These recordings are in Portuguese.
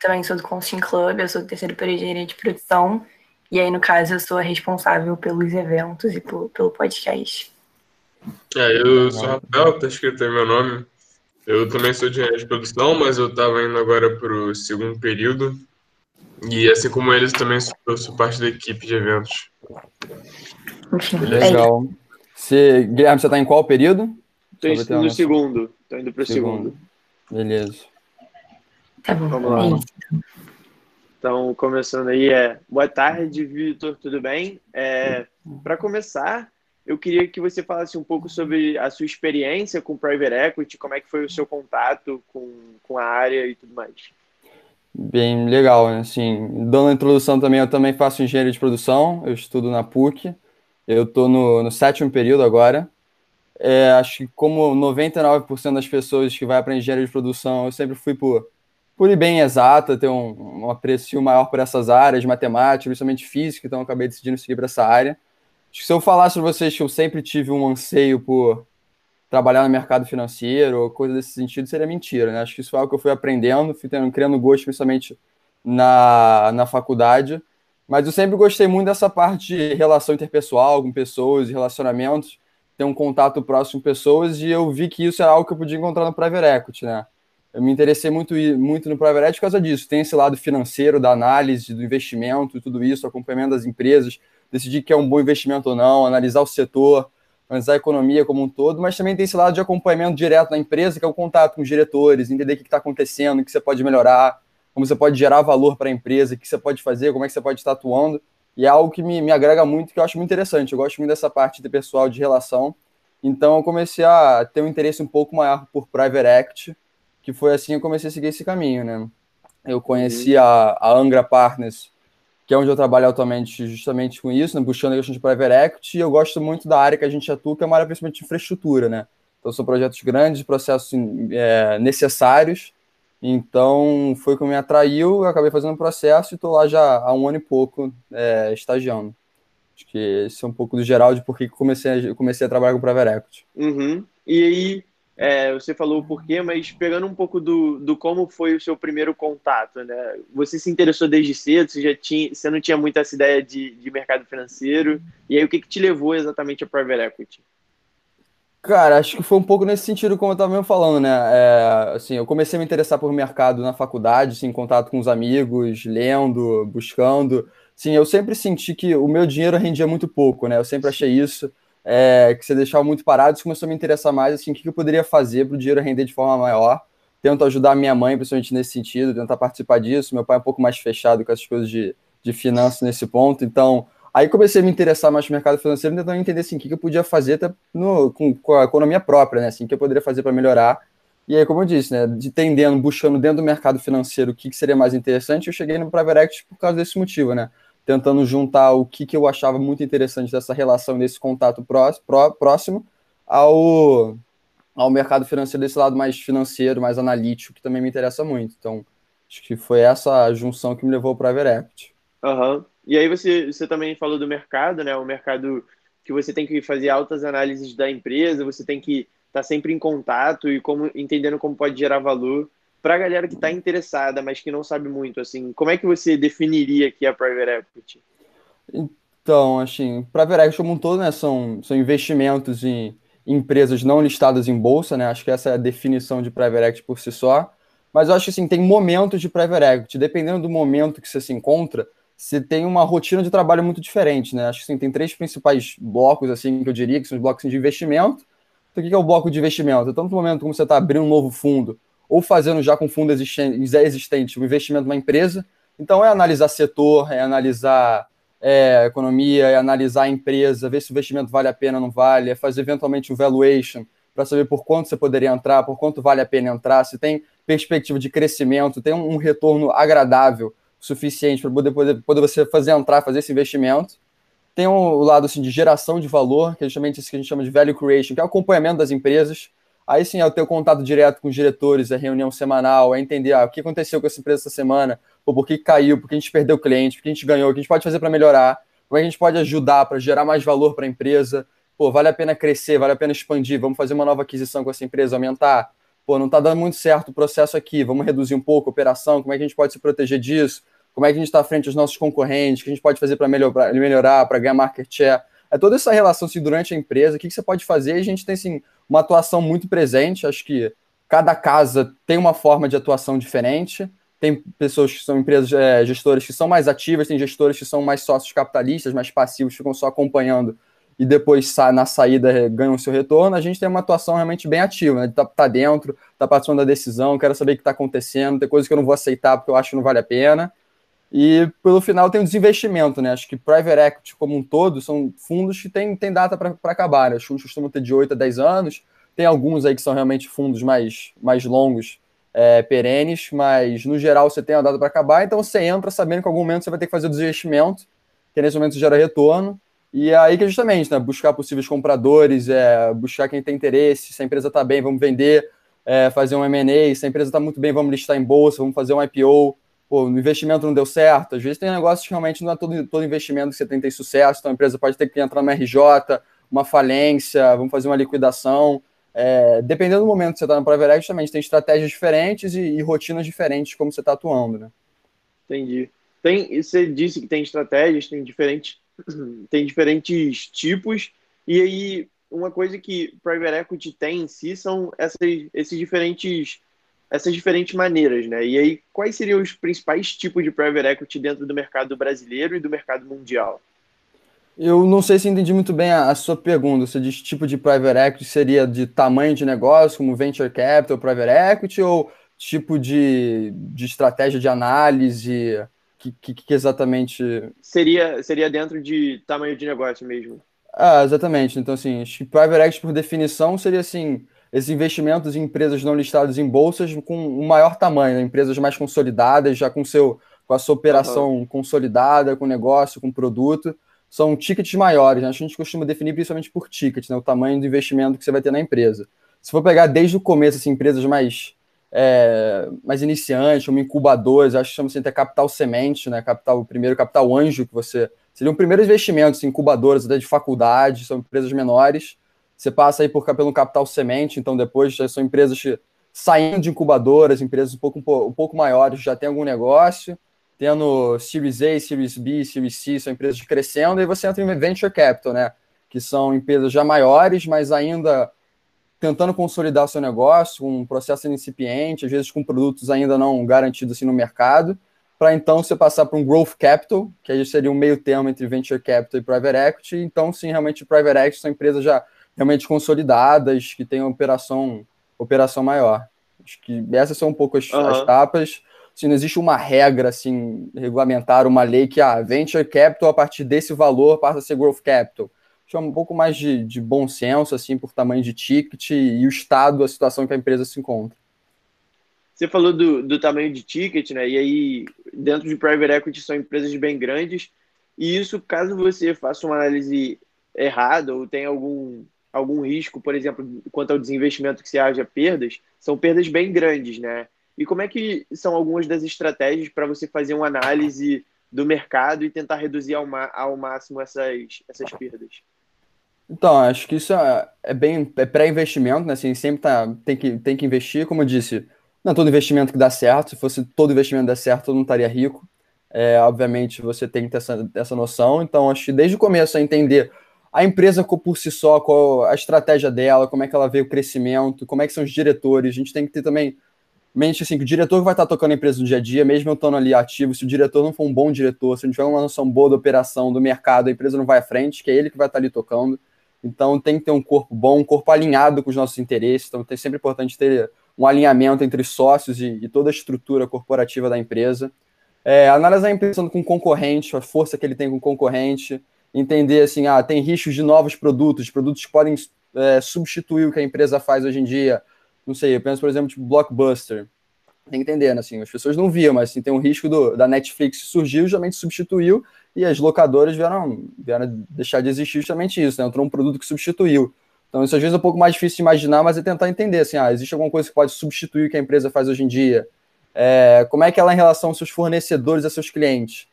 também sou do Consting Club, eu sou do terceiro período de engenharia de produção. E aí, no caso, eu sou a responsável pelos eventos e por, pelo podcast. É, eu sou Rafael, tá escrito aí meu nome. Eu também sou de engenharia de produção, mas eu tava indo agora pro segundo período. E assim como eles, também sou, eu sou parte da equipe de eventos. Enfim, é Legal. Você, Guilherme, você tá em qual período? Uma no segundo. Tô indo pro Segundo. segundo. Beleza. Tá bom. Vamos lá. É isso. Então, começando aí, é boa tarde, Vitor, tudo bem? É, Para começar, eu queria que você falasse um pouco sobre a sua experiência com Private Equity, como é que foi o seu contato com, com a área e tudo mais. Bem legal, né? Assim, dando a introdução também, eu também faço engenharia de produção, eu estudo na PUC, eu estou no, no sétimo período agora. É, acho que como 99% das pessoas que vai para engenharia de produção, eu sempre fui por, por ir bem exata, ter um, um apreço maior por essas áreas, matemática, principalmente física, então acabei decidindo seguir para essa área. Acho que se eu falasse para vocês que eu sempre tive um anseio por trabalhar no mercado financeiro ou coisa desse sentido, seria mentira, né? Acho que isso foi algo que eu fui aprendendo, fui tendo, criando gosto principalmente na, na faculdade, mas eu sempre gostei muito dessa parte de relação interpessoal com pessoas relacionamentos, ter um contato próximo com pessoas, e eu vi que isso era algo que eu podia encontrar no Private Equity, né? Eu me interessei muito, muito no Private Equity por causa disso, tem esse lado financeiro, da análise, do investimento, tudo isso, acompanhamento das empresas, decidir que é um bom investimento ou não, analisar o setor, analisar a economia como um todo, mas também tem esse lado de acompanhamento direto na empresa, que é o contato com os diretores, entender o que está acontecendo, o que você pode melhorar, como você pode gerar valor para a empresa, o que você pode fazer, como é que você pode estar atuando. E é algo que me, me agrega muito, que eu acho muito interessante. Eu gosto muito dessa parte de pessoal de relação. Então eu comecei a ter um interesse um pouco maior por Private Equity, que foi assim que eu comecei a seguir esse caminho, né? Eu conheci a, a Angra Partners, que é onde eu trabalho atualmente justamente com isso, né, buscando a questão de private equity, e eu gosto muito da área que a gente atua, que é uma área principalmente de infraestrutura, né? Então, são projetos grandes, processos é, necessários, então foi o que me atraiu, eu acabei fazendo o processo e estou lá já há um ano e pouco é, estagiando. Acho que esse é um pouco do geral de por que comecei, comecei a trabalhar com private equity. Uhum. E aí, é, você falou o porquê, mas pegando um pouco do, do como foi o seu primeiro contato, né? Você se interessou desde cedo, você já tinha, você não tinha muito essa ideia de, de mercado financeiro, e aí o que, que te levou exatamente a private equity? Cara, acho que foi um pouco nesse sentido, como eu estava mesmo falando, né? É, assim, eu comecei a me interessar por mercado na faculdade, assim, em contato com os amigos, lendo, buscando. Sim, eu sempre senti que o meu dinheiro rendia muito pouco, né? Eu sempre achei isso, é, que você deixava muito parado, isso começou a me interessar mais, assim, o que eu poderia fazer para o dinheiro render de forma maior. Tento ajudar minha mãe, principalmente nesse sentido, tentar participar disso. Meu pai é um pouco mais fechado com essas coisas de, de finanças nesse ponto, então Aí comecei a me interessar mais no mercado financeiro, tentando entender assim, o que eu podia fazer até no, com, com, a economia própria, né? Assim, o que eu poderia fazer para melhorar. E aí, como eu disse, né, de tendendo, buscando dentro do mercado financeiro o que, que seria mais interessante, eu cheguei no Private Equity por causa desse motivo, né? Tentando juntar o que, que eu achava muito interessante dessa relação, desse contato pró, pró, próximo ao, ao mercado financeiro, desse lado mais financeiro, mais analítico, que também me interessa muito. Então, acho que foi essa junção que me levou Private Equity. Aham. Uhum. E aí você, você também falou do mercado, né? O mercado que você tem que fazer altas análises da empresa, você tem que estar tá sempre em contato e como entendendo como pode gerar valor para a galera que está interessada, mas que não sabe muito. Assim, como é que você definiria aqui a private equity? Então, assim, private equity como um todo, né? São, são investimentos em empresas não listadas em bolsa, né? Acho que essa é a definição de private equity por si só. Mas eu acho que assim, tem momentos de private equity, dependendo do momento que você se encontra você tem uma rotina de trabalho muito diferente, né? Acho que assim, tem três principais blocos, assim, que eu diria, que são os blocos de investimento. Então, o que é o bloco de investimento? Tanto no momento como você está abrindo um novo fundo, ou fazendo já com fundo existente, existente um investimento numa empresa. Então, é analisar setor, é analisar é, economia, é analisar a empresa, ver se o investimento vale a pena ou não vale, é fazer eventualmente um valuation para saber por quanto você poderia entrar, por quanto vale a pena entrar, se tem perspectiva de crescimento, tem um, retorno agradável suficiente para poder, poder, poder você fazer entrar, fazer esse investimento. Tem o um, lado assim, de geração de valor, que é justamente isso que a gente chama de value creation, que é o acompanhamento das empresas. Aí sim é o teu contato direto com os diretores, a reunião semanal, é entender ah, o que aconteceu com essa empresa essa semana, ou por que caiu, por que a gente perdeu cliente, por que a gente ganhou, o que a gente pode fazer para melhorar, como é que a gente pode ajudar para gerar mais valor para a empresa. Pô, vale a pena crescer, vale a pena expandir, vamos fazer uma nova aquisição com essa empresa, aumentar. pô, não está dando muito certo o processo aqui, vamos reduzir um pouco a operação, como é que a gente pode se proteger disso, como é que a gente está frente aos nossos concorrentes, o que a gente pode fazer para melhorar para ganhar market share. É toda essa relação assim, durante a empresa, o que, que você pode fazer, e a gente tem assim, uma atuação muito presente, acho que cada casa tem uma forma de atuação diferente, tem pessoas que são empresas, é, gestoras que são mais ativas, tem gestores que são mais sócios capitalistas, mais passivos, ficam só acompanhando e depois na saída ganham seu retorno, a gente tem uma atuação realmente bem ativa, né? Tá, tá dentro, tá participando da decisão, quero saber o que está acontecendo, tem coisas que eu não vou aceitar porque eu acho que não vale a pena. E pelo final tem o desinvestimento, né? Acho que private equity como um todo são fundos que têm, têm data para acabar, né? Os fundos costumam ter de 8 a 10 anos, tem alguns aí que são realmente fundos mais, mais longos, é, perenes, mas no geral você tem a data para acabar, então você entra sabendo que em algum momento você vai ter que fazer o desinvestimento, que nesse momento gera retorno, e é aí que justamente, né, buscar possíveis compradores, é, buscar quem tem interesse, se a empresa está bem, vamos vender, é, fazer um M&A, se a empresa está muito bem, vamos listar em bolsa, vamos fazer um IPO, pô, o investimento não deu certo, às vezes tem negócios que realmente não é todo, todo investimento que você tem ter sucesso, então a empresa pode ter que entrar no RJ, uma falência, vamos fazer uma liquidação, é, dependendo do momento que você está no private equity, também tem estratégias diferentes e, e rotinas diferentes como você está atuando, né? Entendi. Tem, você disse que tem estratégias, tem diferentes tem diferentes tipos, e aí uma coisa que private equity tem em si são essas, esses diferentes essas diferentes maneiras, né? E aí, quais seriam os principais tipos de private equity dentro do mercado brasileiro e do mercado mundial? Eu não sei se entendi muito bem a, a sua pergunta. Você diz tipo de private equity seria de tamanho de negócio, como venture capital, private equity, ou tipo de, de estratégia de análise? que, que, que, exatamente. Seria, seria dentro de tamanho de negócio mesmo. Ah, exatamente. Então, assim, acho que private equity, por definição, seria assim: esses investimentos em empresas não listadas em bolsas com um maior tamanho, né? empresas mais consolidadas, já com, seu, com a sua operação uhum. consolidada, com negócio, com produto. São tickets maiores, né? a gente costuma definir principalmente por ticket, né? o tamanho do investimento que você vai ter na empresa. Se for pegar desde o começo, assim, empresas mais é, mais iniciante, uma incubadores, acho que chama-se até capital semente, né? Capital, primeiro capital anjo que você. Seriam primeiros investimentos, incubadoras até de faculdade, são empresas menores. Você passa aí por, pelo capital semente, então depois já são empresas saindo de incubadoras, empresas um pouco, um pouco maiores, já tem algum negócio, tendo Series A, Series B, Series C, são empresas crescendo, e você entra em Venture Capital, né? Que são empresas já maiores, mas ainda tentando consolidar seu negócio, um processo incipiente, às vezes com produtos ainda não garantidos assim, no mercado, para então você passar para um growth capital, que aí seria um meio termo entre venture capital e private equity. Então, sim, realmente private equity são empresas já realmente consolidadas, que têm uma operação, operação maior. Acho que essas são um pouco as, uhum. as etapas. Assim, não existe uma regra assim regulamentar, uma lei que a ah, venture capital a partir desse valor passa a ser growth capital chama um pouco mais de, de bom senso, assim, por tamanho de ticket e o estado, a situação que a empresa se encontra. Você falou do, do tamanho de ticket, né? E aí, dentro de private equity, são empresas bem grandes. E isso, caso você faça uma análise errada ou tenha algum, algum risco, por exemplo, quanto ao desinvestimento que se haja perdas, são perdas bem grandes, né? E como é que são algumas das estratégias para você fazer uma análise do mercado e tentar reduzir ao, ao máximo essas, essas perdas? Então, acho que isso é, é bem é pré-investimento, né? Assim, sempre tá, tem, que, tem que investir, como eu disse, não é todo investimento que dá certo. Se fosse todo investimento dar certo, eu não estaria rico. É, obviamente, você tem que ter essa, essa noção. Então, acho que desde o começo a entender a empresa por si só, qual a estratégia dela, como é que ela vê o crescimento, como é que são os diretores. A gente tem que ter também mente assim, que o diretor vai estar tocando a empresa no dia a dia, mesmo eu estando ali ativo, se o diretor não for um bom diretor, se não tiver uma noção boa da operação, do mercado, a empresa não vai à frente, que é ele que vai estar ali tocando. Então tem que ter um corpo bom, um corpo alinhado com os nossos interesses. Então é sempre importante ter um alinhamento entre sócios e, e toda a estrutura corporativa da empresa. É, analisar a empresa com concorrente, a força que ele tem com o concorrente, entender assim, ah, tem riscos de novos produtos, produtos que podem é, substituir o que a empresa faz hoje em dia. Não sei, eu penso, por exemplo, tipo Blockbuster. Tem que entender, né, assim, as pessoas não viam, mas assim, tem um risco do, da Netflix surgiu, justamente substituiu, e as locadoras vieram, vieram deixar de existir justamente isso, né? Entrou um produto que substituiu. Então, isso às vezes é um pouco mais difícil de imaginar, mas é tentar entender, assim, ah, existe alguma coisa que pode substituir o que a empresa faz hoje em dia? É, como é que ela é em relação aos seus fornecedores, a seus clientes?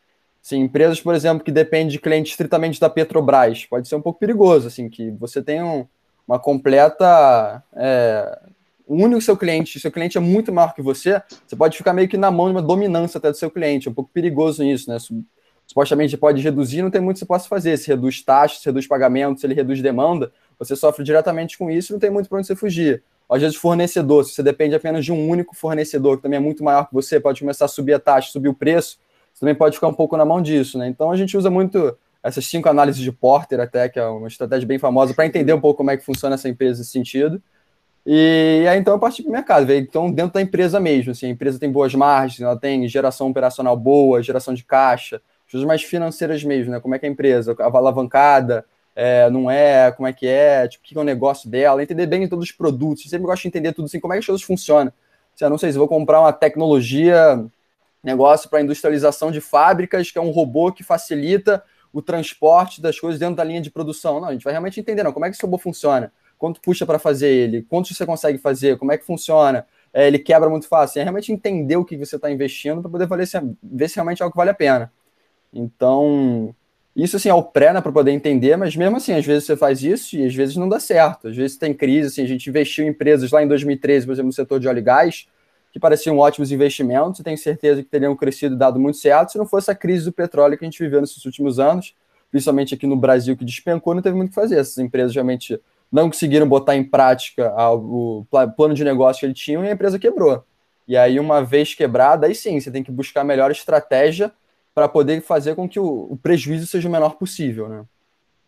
Sim, empresas, por exemplo, que dependem de clientes estritamente da Petrobras, pode ser um pouco perigoso, assim, que você tem um, uma completa, é, único seu cliente, seu cliente é muito maior que você, você pode ficar meio que na mão de uma dominância até do seu cliente. É um pouco perigoso isso, né? Supostamente pode reduzir, não tem muito que você possa fazer. Se reduz taxas, se reduz pagamentos, se ele reduz demanda, você sofre diretamente com isso, não tem muito para onde você fugir. Às vezes, fornecedor, se você depende apenas de um único fornecedor, que também é muito maior que você, pode começar a subir a taxa, subir o preço, você também pode ficar um pouco na mão disso, né? Então a gente usa muito essas cinco análises de Porter, até, que é uma estratégia bem famosa, para entender um pouco como é que funciona essa empresa nesse sentido. E aí, então, eu parti para o mercado. Então, dentro da empresa mesmo, assim, a empresa tem boas margens, ela tem geração operacional boa, geração de caixa, coisas mais financeiras mesmo, né? Como é que é a empresa, a alavancada, é, não é, como é que é, tipo, o que é o negócio dela, entender bem todos os produtos. Eu sempre gosto de entender tudo assim, como é que as coisas funcionam. Assim, eu não sei se vou comprar uma tecnologia, negócio para industrialização de fábricas, que é um robô que facilita o transporte das coisas dentro da linha de produção. Não, a gente vai realmente entender, não, como é que esse robô funciona quanto puxa para fazer ele, quanto você consegue fazer, como é que funciona, é, ele quebra muito fácil. É realmente entender o que você está investindo para poder valer, ver se realmente é algo que vale a pena. Então, isso assim é o pré né, para poder entender, mas mesmo assim, às vezes você faz isso e às vezes não dá certo. Às vezes tem crise, assim, a gente investiu em empresas lá em 2013, por exemplo, no setor de óleo e gás, que pareciam ótimos investimentos, e tenho certeza que teriam crescido e dado muito certo se não fosse a crise do petróleo que a gente viveu nesses últimos anos, principalmente aqui no Brasil, que despencou, não teve muito o que fazer. Essas empresas realmente não conseguiram botar em prática o plano de negócio que eles tinham e a empresa quebrou. E aí, uma vez quebrada, aí sim, você tem que buscar a melhor estratégia para poder fazer com que o, o, prejuízo seja o menor possível, né?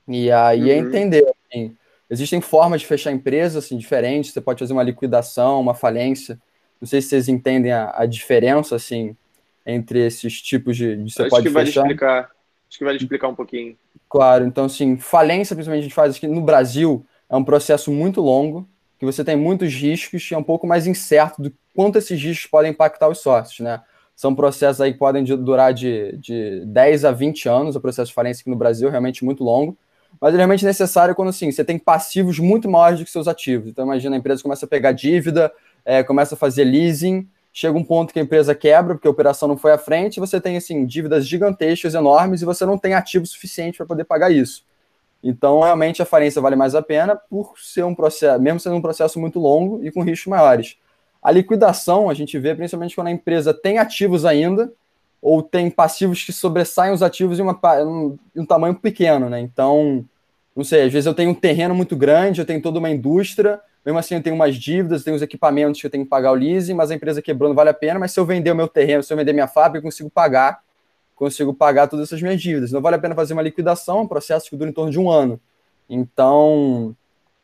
E aí é uhum. é entender, assim, existem formas de fechar empresas assim, diferentes, você pode fazer uma liquidação, uma falência, não sei se vocês entendem a, a diferença, assim, entre esses tipos de, de você Acho pode que fechar. Vale explicar. Acho que vale explicar um pouquinho. Claro, então, assim, falência, principalmente, a gente faz aqui no Brasil, é um processo muito longo, que você tem muitos riscos e é um pouco mais incerto do quanto esses riscos podem impactar os sócios, né? São processos aí que podem durar de, de 10 a 20 anos, o processo de falência aqui no Brasil, realmente muito longo, mas é realmente necessário quando, assim, você tem passivos muito maiores do que seus ativos. Então, imagina, a empresa começa a pegar dívida, é, começa a fazer leasing, chega um ponto que a empresa quebra, porque a operação não foi à frente, você tem, assim, dívidas gigantescas, enormes, e você não tem ativo suficiente para poder pagar isso. Então, realmente, a falência vale mais a pena por ser um processo, mesmo sendo um processo muito longo e com riscos maiores. A liquidação a gente vê principalmente quando a empresa tem ativos ainda ou tem passivos que sobressaem os ativos em, uma, um, um tamanho pequeno, né? Então, não sei, às vezes eu tenho um terreno muito grande, eu tenho toda uma indústria, mesmo assim eu tenho umas dívidas, tenho os equipamentos que eu tenho que pagar o leasing, mas a empresa quebrou não vale a pena, mas se eu vender o meu terreno, se eu vender minha fábrica, eu consigo pagar consigo pagar todas essas minhas dívidas. Não vale a pena fazer uma liquidação, um processo que dura em torno de um ano. Então,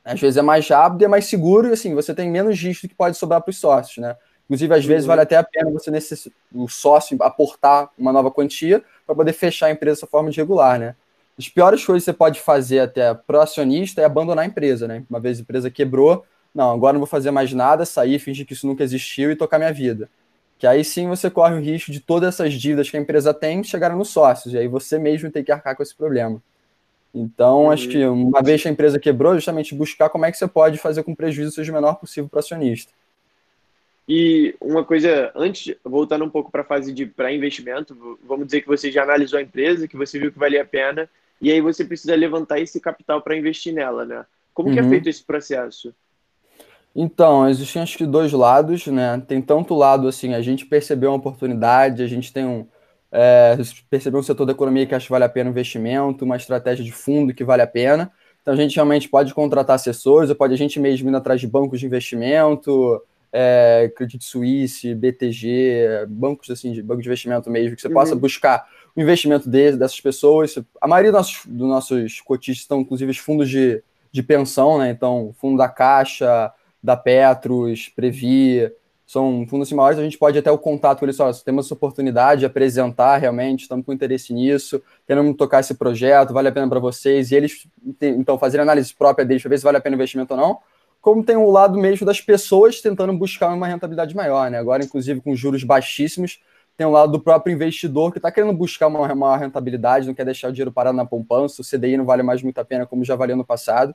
às vezes é mais rápido e é mais seguro, e assim, você tem menos risco que pode sobrar para os sócios, né? Inclusive, às vezes, uhum. vale até a pena você necess... o sócio aportar uma nova quantia para poder fechar a empresa dessa forma de regular, né? As piores coisas que você pode fazer até para o acionista é abandonar a empresa, né? Uma vez a empresa quebrou, não, agora não vou fazer mais nada, sair, fingir que isso nunca existiu e tocar minha vida que aí sim você corre o risco de todas essas dívidas que a empresa tem chegarem nos sócios, e aí você mesmo tem que arcar com esse problema. Então, uhum. acho que uma vez que a empresa quebrou, justamente buscar como é que você pode fazer com prejuízo seja o menor possível para o acionista. E uma coisa, antes, voltando um pouco para a fase de pré-investimento, vamos dizer que você já analisou a empresa, que você viu que valia a pena, e aí você precisa levantar esse capital para investir nela, né? Como uhum. que é uhum. feito esse processo? Então, existem acho que dois lados, né? Tem tanto lado assim, a gente percebeu uma oportunidade, a gente tem um. É, percebeu um setor da economia que acha que vale a pena investimento, uma estratégia de fundo que vale a pena. Então a gente realmente pode contratar assessores, ou pode a gente mesmo ir atrás de bancos de investimento, é, Credit Suisse, BTG, bancos assim, de banco de investimento mesmo, que você uhum. possa buscar o investimento de, dessas pessoas. A maioria dos nossos, dos nossos cotistas estão, inclusive, os fundos de, de pensão, né? Então, fundo da Caixa, da Petros, Previ, são fundos assim, maiores, a gente pode até o contato com eles, só, temos essa oportunidade de apresentar realmente, estamos com interesse nisso, queremos tocar esse projeto, vale a pena para vocês, e eles, então, fazer análise própria deles para ver se vale a pena o investimento ou não, como tem o lado mesmo das pessoas tentando buscar uma rentabilidade maior, né? Agora, inclusive, com juros baixíssimos, tem o lado do próprio investidor que está querendo buscar uma maior rentabilidade, não quer deixar o dinheiro parado na poupança, o CDI não vale mais muito a pena como já valia no passado.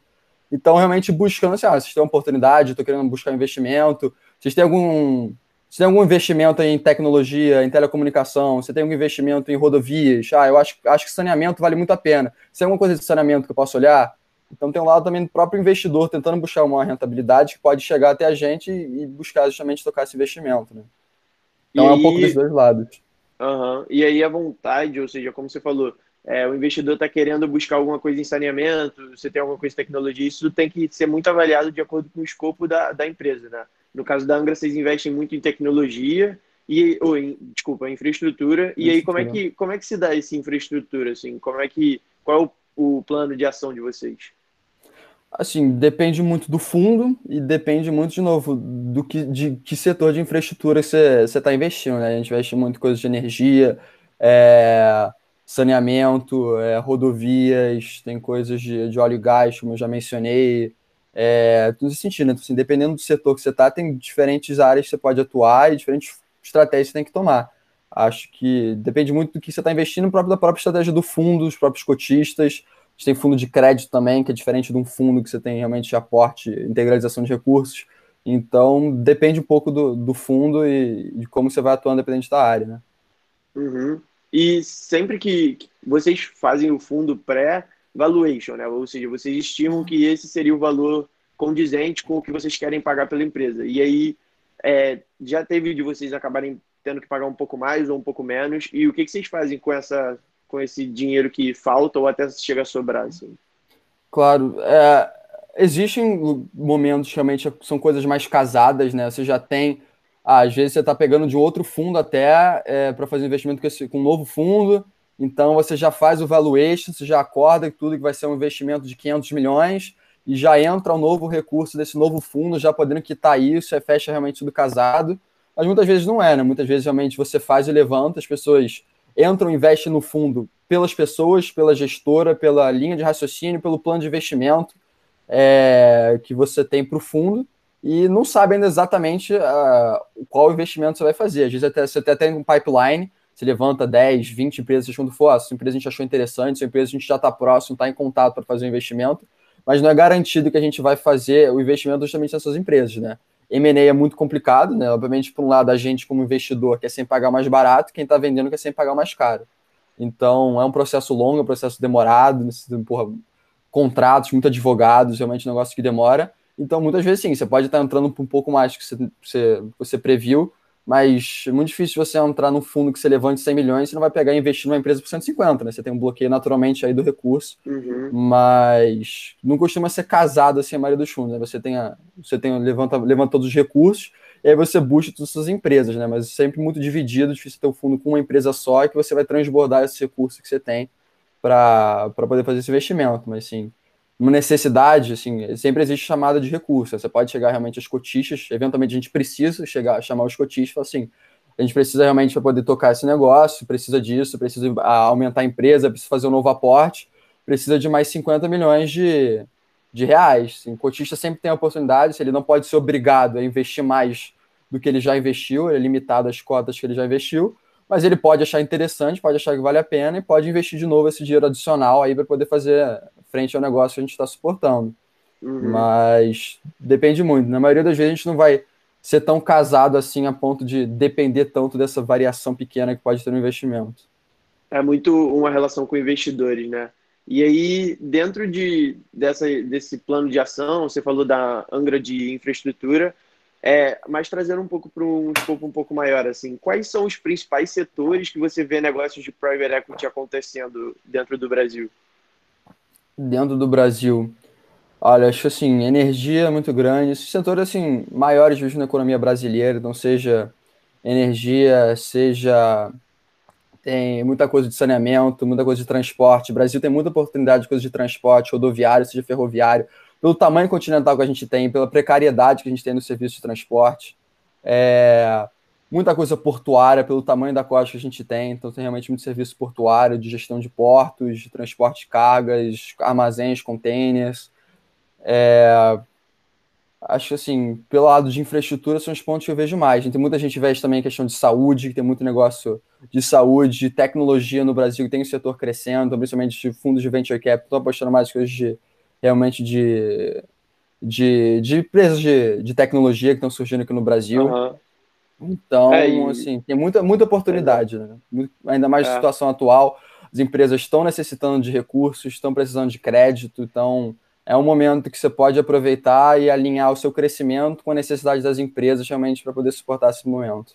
Então, realmente buscando assim, ah, vocês têm uma oportunidade, estou querendo buscar investimento, vocês têm algum. Você tem algum investimento em tecnologia, em telecomunicação? Você tem algum investimento em rodovias? Ah, eu acho, acho que saneamento vale muito a pena. Se tem alguma coisa de saneamento que eu posso olhar? Então tem um lado também do próprio investidor tentando buscar uma rentabilidade que pode chegar até a gente e buscar justamente tocar esse investimento, né? Então e é um pouco dos dois lados. Uhum. E aí a vontade, ou seja, como você falou, é, o investidor está querendo buscar alguma coisa em saneamento, você tem alguma coisa em tecnologia, isso tem que ser muito avaliado de acordo com o escopo da, da empresa, né? No caso da Angra, vocês investem muito em tecnologia e, ou em, desculpa, infraestrutura. E aí como é que como é que se dá essa infraestrutura assim? Como é que qual é o, o plano de ação de vocês? Assim, depende muito do fundo e depende muito, de novo, do que, de que setor de infraestrutura você está investindo. Né? A gente investe muito em coisas de energia, é, saneamento, é, rodovias, tem coisas de, de óleo e gás, como eu já mencionei. É, tudo nesse sentido, né? Então, assim, dependendo do setor que você está, tem diferentes áreas que você pode atuar e diferentes estratégias que você tem que tomar. Acho que depende muito do que você está investindo, próprio da própria estratégia do fundo, dos próprios cotistas, gente tem fundo de crédito também, que é diferente de um fundo que você tem realmente aporte, integralização de recursos. Então, depende um pouco do, do fundo e de como você vai atuando dependente da área, né? Uhum. E sempre que vocês fazem o fundo pré-valuation, né? Ou seja, vocês estimam que esse seria o valor condizente com o que vocês querem pagar pela empresa. E aí, é, já teve de vocês acabarem tendo que pagar um pouco mais ou um pouco menos. E o que, que vocês fazem com essa com esse dinheiro que falta ou até chega a sobrar? Assim? Claro, é, existem momentos realmente são coisas mais casadas, né? Você já tem, ah, às vezes você está pegando de outro fundo até é, para fazer investimento com, esse, com um novo fundo, então você já faz o valuation, você já acorda tudo que vai ser um investimento de 500 milhões e já entra um novo recurso desse novo fundo, já podendo quitar isso, é fecha realmente tudo casado. Mas muitas vezes não é, né? Muitas vezes realmente você faz e levanta, as pessoas entram, investem no fundo pelas pessoas, pela gestora, pela linha de raciocínio, pelo plano de investimento é, que você tem para o fundo e não sabe ainda exatamente uh, qual investimento você vai fazer. Às vezes até, você até tem um pipeline, você levanta 10, 20 empresas quando for, ah, essa empresa a gente achou interessante, essa empresa a gente já está próximo, está em contato para fazer o um investimento, mas não é garantido que a gente vai fazer o investimento justamente nessas empresas, né? M&A é muito complicado, né? Obviamente, por um lado, a gente como investidor quer sempre pagar mais barato, quem está vendendo quer sempre pagar mais caro. Então, é um processo longo, é um processo demorado, porra, contratos, muitos advogados, realmente é um negócio que demora. Então, muitas vezes, sim, você pode estar entrando por um pouco mais que você, você, você previu, mas é muito difícil você entrar num fundo que você levante 100 milhões, você não vai pegar e investir numa empresa por 150, né? Você tem um bloqueio naturalmente aí do recurso, uhum. mas não costuma ser casado assim a maioria dos fundos, né? Você tem, a, você tem levanta, levanta todos os recursos e aí você busca todas essas empresas, né? Mas sempre muito dividido, difícil ter um fundo com uma empresa só e que você vai transbordar esse recurso que você tem para poder fazer esse investimento, mas sim, uma necessidade, assim, sempre existe chamada de recurso. Você pode chegar realmente às cotistas, eventualmente a gente precisa chegar, chamar os cotistas e falar assim, a gente precisa realmente para poder tocar esse negócio, precisa disso, precisa aumentar a empresa, precisa fazer um novo aporte, precisa de mais 50 milhões de, de reais. Assim, o cotista sempre tem a oportunidade, se ele não pode ser obrigado a investir mais do que ele já investiu, ele é limitado às cotas que ele já investiu, mas ele pode achar interessante, pode achar que vale a pena e pode investir de novo esse dinheiro adicional aí para poder fazer frente ao negócio que a gente está suportando. Uhum. Mas depende muito. Na maioria das vezes a gente não vai ser tão casado assim a ponto de depender tanto dessa variação pequena que pode ter no investimento. É muito uma relação com investidores, né? E aí, dentro de, dessa, desse plano de ação, você falou da Angra de infraestrutura, é, mas trazendo um pouco para um escopo um pouco maior, assim, quais são os principais setores que você vê negócios de private equity acontecendo dentro do Brasil? Dentro do Brasil, olha, acho assim, energia é muito grande, esses setores assim maiores mesmo na economia brasileira, então seja energia, seja tem muita coisa de saneamento, muita coisa de transporte. O Brasil tem muita oportunidade de coisa de transporte, rodoviário, seja ferroviário pelo tamanho continental que a gente tem, pela precariedade que a gente tem no serviço de transporte, é, muita coisa portuária, pelo tamanho da costa que a gente tem, então tem realmente muito serviço portuário, de gestão de portos, de transporte de cargas, armazéns, containers. É, acho que assim, pelo lado de infraestrutura são os pontos que eu vejo mais. Tem muita gente investe também em questão de saúde, que tem muito negócio de saúde, de tecnologia no Brasil, que tem o setor crescendo, principalmente de fundos de venture capital, estão apostando mais coisas de realmente de, de, de empresas de, de tecnologia que estão surgindo aqui no Brasil. Uhum. Então, é, e... assim, tem muita, muita oportunidade, é. né? ainda mais na é. situação atual. As empresas estão necessitando de recursos, estão precisando de crédito, então é um momento que você pode aproveitar e alinhar o seu crescimento com a necessidade das empresas realmente para poder suportar esse momento.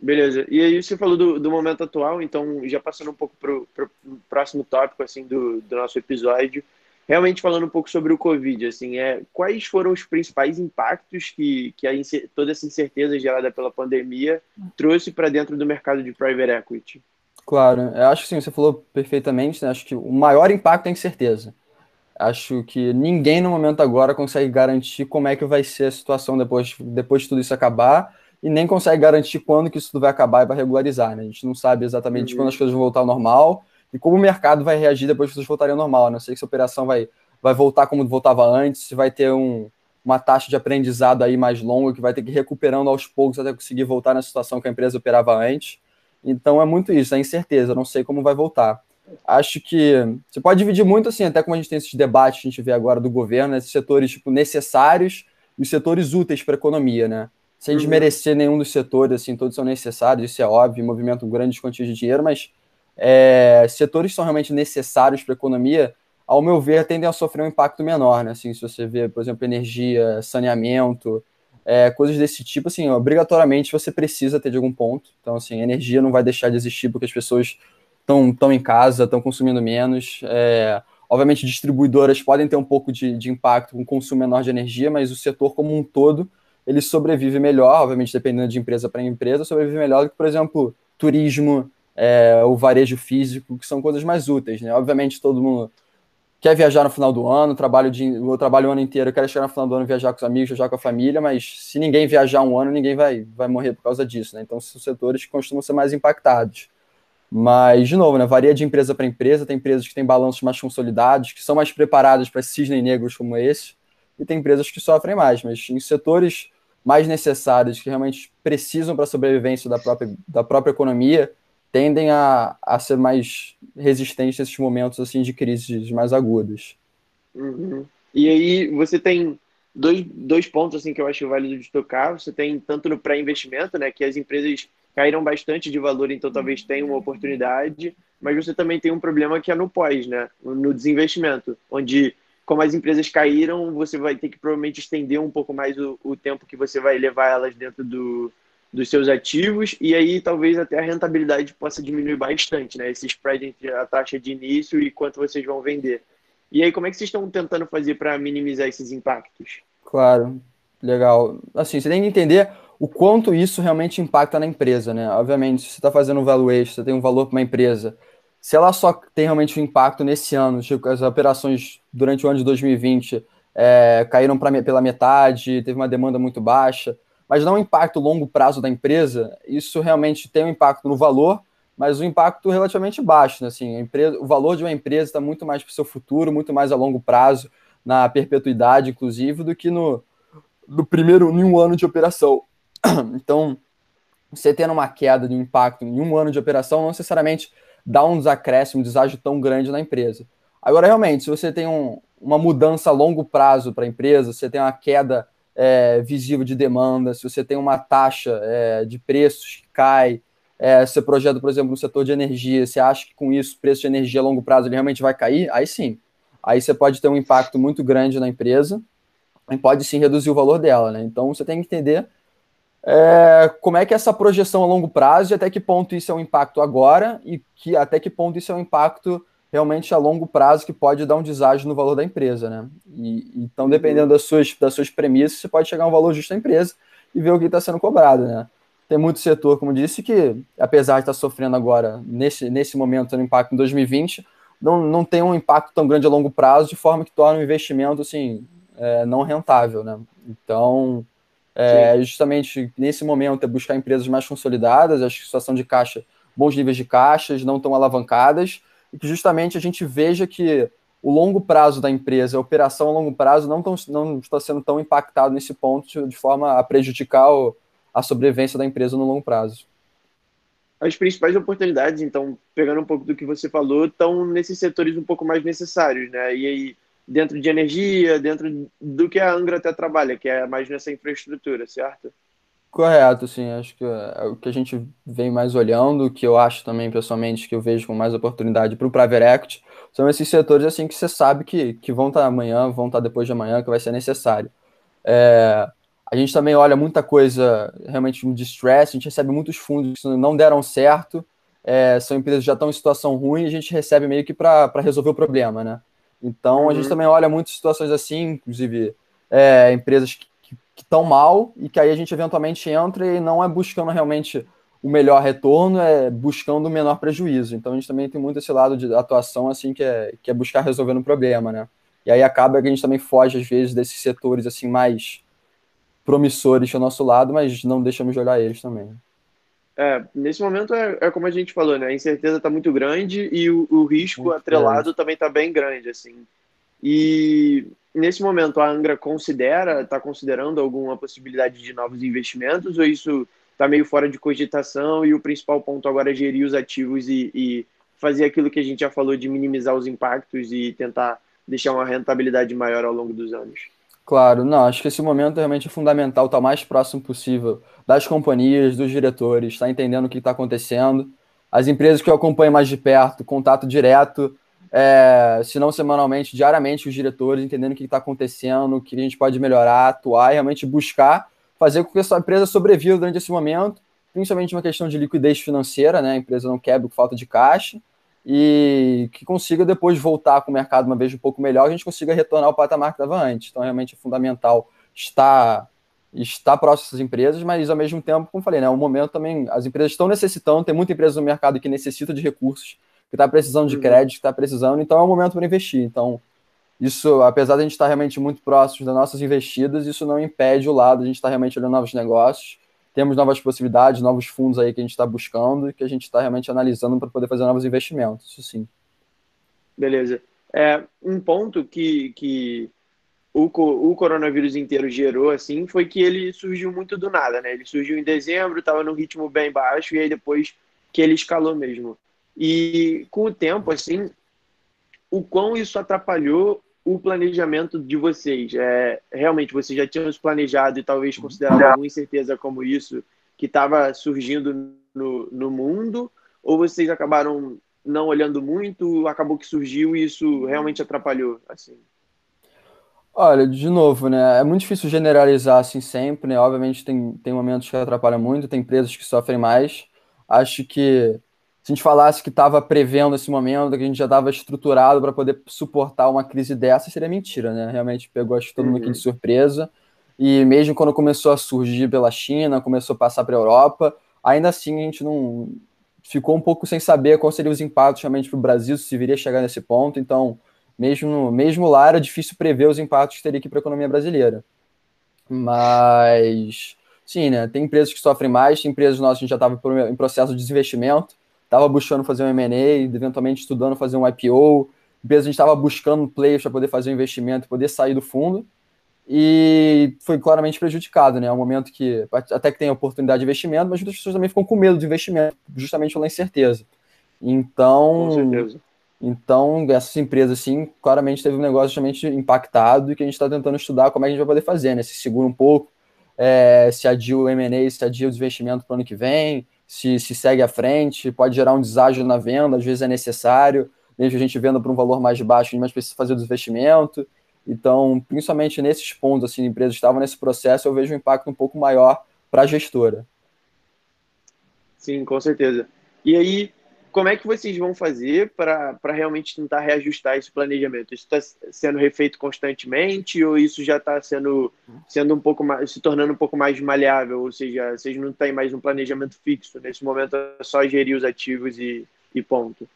Beleza. E aí você falou do, do momento atual, então já passando um pouco para o próximo tópico assim do, do nosso episódio, realmente falando um pouco sobre o Covid, assim, é quais foram os principais impactos que, que a, toda essa incerteza gerada pela pandemia trouxe para dentro do mercado de private equity? Claro, eu acho que sim, você falou perfeitamente, né? acho que o maior impacto é a incerteza. Acho que ninguém no momento agora consegue garantir como é que vai ser a situação depois, depois de tudo isso acabar e nem consegue garantir quando que isso tudo vai acabar e vai regularizar, né? A gente não sabe exatamente uhum. quando as coisas vão voltar ao normal e como o mercado vai reagir depois que as coisas voltarem ao normal. Não né? sei se a operação vai, vai voltar como voltava antes, se vai ter um, uma taxa de aprendizado aí mais longa que vai ter que ir recuperando aos poucos até conseguir voltar na situação que a empresa operava antes. Então é muito isso, é incerteza, não sei como vai voltar acho que você pode dividir muito assim, até como a gente tem esses debates que a gente vê agora do governo, né, esses setores tipo, necessários e os setores úteis para a economia, né? Sem uhum. desmerecer nenhum dos setores, assim, todos são necessários, isso é óbvio, movimento grandes quantias de dinheiro, mas é, setores que são realmente necessários para a economia, ao meu ver, tendem a sofrer um impacto menor, né? Assim, se você vê, por exemplo, energia, saneamento, é, coisas desse tipo, assim, obrigatoriamente você precisa ter de algum ponto. Então, assim, energia não vai deixar de existir porque as pessoas estão em casa, estão consumindo menos. É, obviamente, distribuidoras podem ter um pouco de, de impacto com consumo menor de energia, mas o setor como um todo ele sobrevive melhor, obviamente, dependendo de empresa para empresa, sobrevive melhor do que, por exemplo, turismo, é, o varejo físico, que são coisas mais úteis. Né? Obviamente, todo mundo quer viajar no final do ano, trabalho de, eu trabalho o ano inteiro, quero chegar no final do ano viajar com os amigos, viajar com a família, mas se ninguém viajar um ano, ninguém vai, vai morrer por causa disso. Né? Então, são setores que costumam ser mais impactados. Mas, de novo, né, varia de empresa para empresa. Tem empresas que têm balanços mais consolidados, que são mais preparadas para cisnes negros como esse, e tem empresas que sofrem mais. Mas em setores mais necessários, que realmente precisam para a sobrevivência da própria, da própria economia, tendem a, a ser mais resistentes nesses momentos assim de crises mais agudas. Uhum. E aí você tem dois, dois pontos assim que eu acho válido de tocar. Você tem tanto no pré-investimento, né, que as empresas caíram bastante de valor, então talvez tenha uma oportunidade, mas você também tem um problema que é no pós, né? No desinvestimento, onde como as empresas caíram, você vai ter que provavelmente estender um pouco mais o, o tempo que você vai levar elas dentro do, dos seus ativos, e aí talvez até a rentabilidade possa diminuir bastante, né? Esse spread entre a taxa de início e quanto vocês vão vender. E aí, como é que vocês estão tentando fazer para minimizar esses impactos? Claro, legal. Assim, você tem que entender o quanto isso realmente impacta na empresa, né? Obviamente, se você está fazendo um valuation, você tem um valor para uma empresa, se ela só tem realmente um impacto nesse ano, tipo, as operações durante o ano de 2020 é, caíram pra, pela metade, teve uma demanda muito baixa, mas não um impacto longo prazo da empresa, isso realmente tem um impacto no valor, mas um impacto relativamente baixo, né? assim, empresa, o valor de uma empresa está muito mais para o seu futuro, muito mais a longo prazo, na perpetuidade, inclusive, do que no, no primeiro em um ano de operação. Então, você tendo uma queda de impacto em um ano de operação, não necessariamente dá um desacréscimo, um deságio tão grande na empresa. Agora, realmente, se você tem um, uma mudança a longo prazo para a empresa, você tem uma queda é, visível de demanda, se você tem uma taxa é, de preços que cai, é, você projeta, por exemplo, no setor de energia, você acha que com isso o preço de energia a longo prazo ele realmente vai cair? Aí sim. Aí você pode ter um impacto muito grande na empresa e pode sim reduzir o valor dela, né? Então você tem que entender é, como é que é essa projeção a longo prazo e até que ponto isso é um impacto agora e que até que ponto isso é um impacto realmente a longo prazo que pode dar um deságio no valor da empresa, né? E, então, dependendo das suas, das suas premissas, você pode chegar a um valor justo da empresa e ver o que está sendo cobrado, né? Tem muito setor, como disse, que apesar de estar tá sofrendo agora, nesse, nesse momento, tendo impacto em 2020, não, não tem um impacto tão grande a longo prazo, de forma que torna o investimento, assim, é, não rentável, né? Então, é, justamente nesse momento é buscar empresas mais consolidadas, a situação de caixa, bons níveis de caixas, não tão alavancadas, e que justamente a gente veja que o longo prazo da empresa, a operação a longo prazo, não, tão, não está sendo tão impactado nesse ponto de, forma a prejudicar o, a sobrevivência da empresa no longo prazo. As principais oportunidades, então, pegando um pouco do que você falou, estão nesses setores um pouco mais necessários, né? E aí, dentro de energia, dentro do que a Angra até trabalha, que é mais nessa infraestrutura, certo? Correto, assim, acho que é o que a gente vem mais olhando, que eu acho também, pessoalmente, que eu vejo com mais oportunidade para o Private Equity, são esses setores, assim, que você sabe que, que vão estar tá amanhã, vão estar tá depois de amanhã, que vai ser necessário. É, a gente também olha muita coisa realmente de stress, a gente recebe muitos fundos que não deram certo, é, são empresas que já estão em situação ruim, e a gente recebe meio que para resolver o problema, né? Então, uhum. a gente uhum. também olha muitas situações assim, inclusive é, empresas que estão mal e que aí a gente eventualmente entra e não é buscando realmente o melhor retorno, é buscando o menor prejuízo. Então a gente também tem muito esse lado de atuação assim que é, que é buscar resolver um problema, né? E aí acaba que a gente também foge às vezes desses setores assim mais promissores ao nosso lado, mas não deixamos de olhar eles também. É, nesse momento é, é como a gente falou, né? A incerteza está muito grande e o, o risco muito atrelado grande. também está bem grande, assim. E nesse momento a Angra considera, está considerando alguma possibilidade de novos investimentos ou isso está meio fora de cogitação e o principal ponto agora é gerir os ativos e, e, fazer aquilo que a gente já falou de minimizar os impactos e tentar deixar uma rentabilidade maior ao longo dos anos? Claro, não, acho que esse momento realmente é fundamental estar tá mais próximo possível das companhias, dos diretores, estar tá entendendo o que está acontecendo. As empresas que eu acompanho mais de perto, contato direto, é, se não semanalmente, diariamente, os diretores entendendo o que está acontecendo, o que a gente pode melhorar, atuar e realmente buscar fazer com que a sua empresa sobreviva durante esse momento, principalmente uma questão de liquidez financeira, né? A empresa não quebra por falta de caixa e que consiga depois voltar com o mercado uma vez um pouco melhor, a gente consiga retornar ao patamar que estava antes. Então, realmente é fundamental estar estar próximo dessas empresas, mas ao mesmo tempo, como falei, né, o momento também as empresas estão necessitando, tem muita empresa no mercado que necessita de recursos que está precisando de uhum. crédito, que está precisando, então é o momento para investir. Então, isso, apesar de a gente estar tá realmente muito próximo das nossas investidas, isso não impede o lado, a gente está realmente olhando novos negócios, temos novas possibilidades, novos fundos aí que a gente está buscando e que a gente está realmente analisando para poder fazer novos investimentos, isso sim. Beleza. É, um ponto que, que o, o coronavírus inteiro gerou, assim, foi que ele surgiu muito do nada, né? Ele surgiu em dezembro, estava num ritmo bem baixo, e aí depois que ele escalou mesmo. E com o tempo, assim, o quão isso atrapalhou o planejamento de vocês? É, realmente, vocês já tinham planejado e talvez considerado alguma incerteza como isso que estava surgindo no, no mundo? Ou vocês acabaram não olhando muito, acabou que surgiu e isso realmente atrapalhou, assim? Olha, de novo, né? É muito difícil generalizar assim sempre, né? Obviamente tem, tem momentos que atrapalham muito, tem empresas que sofrem mais. Acho que se a gente falasse que estava prevendo esse momento, que a gente já estava estruturado para poder suportar uma crise dessa, seria mentira, né? Realmente pegou acho, todo mundo aqui de uhum. surpresa. E mesmo quando começou a surgir pela China, começou a passar para a Europa, ainda assim a gente não ficou um pouco sem saber quais seriam os impactos realmente para o Brasil, se viria chegar nesse ponto. Então, mesmo, mesmo lá era difícil prever os impactos que teria aqui para a economia brasileira. Mas, sim, né? Tem empresas que sofrem mais, tem empresas nossas que a gente já estava em processo de desinvestimento estava buscando fazer um M&A, eventualmente estudando fazer um IPO, a gente estava buscando players para poder fazer um investimento, poder sair do fundo, e foi claramente prejudicado, né? É um momento que até que tem oportunidade de investimento, mas muitas pessoas também ficam com medo de investimento, justamente pela incerteza. Então, então essas empresas, assim, claramente teve um negócio justamente impactado e que a gente está tentando estudar como é que a gente vai poder fazer, né? Se segura um pouco, é, se adia o M&A, se adia o investimento para o ano que vem, se, se segue à frente, pode gerar um deságio na venda, às vezes é necessário, mesmo a gente venda por um valor mais baixo, mais precisa fazer o investimento. Então, principalmente nesses pontos, assim, empresas estavam nesse processo, eu vejo um impacto um pouco maior para a gestora. Sim, com certeza. E aí, como é que vocês vão fazer para realmente tentar reajustar esse planejamento? Isso está sendo refeito constantemente ou isso já está sendo, sendo um pouco mais, se tornando um pouco mais maleável? Ou seja, vocês não têm mais um planejamento fixo, nesse momento é só gerir os ativos e, e ponto?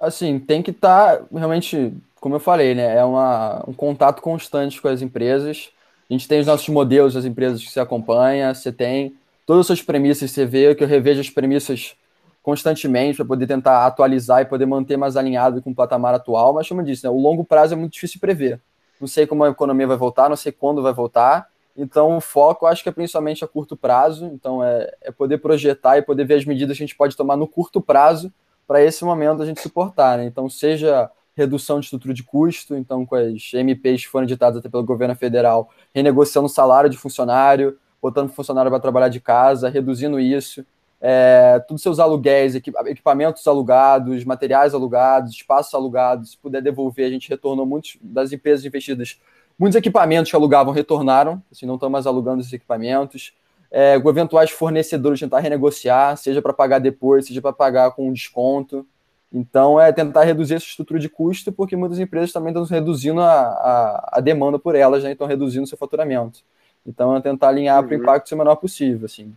Assim, tem que estar tá, realmente, como eu falei, né? É uma, um contato constante com as empresas. A gente tem os nossos modelos das empresas que você acompanha, você tem todas as suas premissas, você vê que eu revejo as premissas constantemente para poder tentar atualizar e poder manter mais alinhado com o patamar atual, mas como eu disse, né, o longo prazo é muito difícil de prever. Não sei como a economia vai voltar, não sei quando vai voltar, então o foco acho que é principalmente a curto prazo, então é, é poder projetar e poder ver as medidas que a gente pode tomar no curto prazo para esse momento a gente suportar, né? Então seja redução de estrutura de custo, então com as MPs que foram editadas até pelo governo federal, renegociando o salário de funcionário, botando funcionário para trabalhar de casa, reduzindo isso, é, todos seus aluguéis, equipamentos alugados, materiais alugados, espaços alugados, se puder devolver, a gente retornou muitos das empresas investidas, muitos equipamentos que alugavam retornaram, assim, não estão mais alugando esses equipamentos. É, eventuais fornecedores tentar renegociar, seja para pagar depois, seja para pagar com desconto. Então, é tentar reduzir essa estrutura de custo, porque muitas empresas também estão reduzindo a, a, a demanda por elas, né? estão reduzindo seu faturamento. Então, é tentar alinhar uhum. para o impacto ser o menor possível. Assim.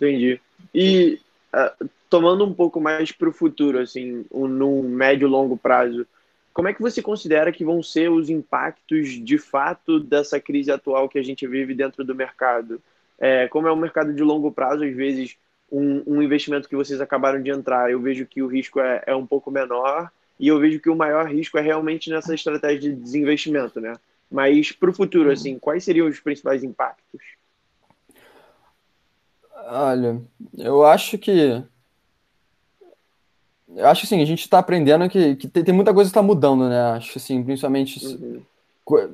Entendi. E uh, tomando um pouco mais para o futuro, assim, um, num médio e longo prazo, como é que você considera que vão ser os impactos de fato dessa crise atual que a gente vive dentro do mercado? É, como é um mercado de longo prazo, às vezes um, um, investimento que vocês acabaram de entrar, eu vejo que o risco é, é um pouco menor e eu vejo que o maior risco é realmente nessa estratégia de desinvestimento, né? Mas para o futuro, uhum. assim, quais seriam os principais impactos? Olha, eu acho que. Eu acho assim, a gente está aprendendo que, que tem, tem, muita coisa que está mudando, né? Acho assim, principalmente uhum.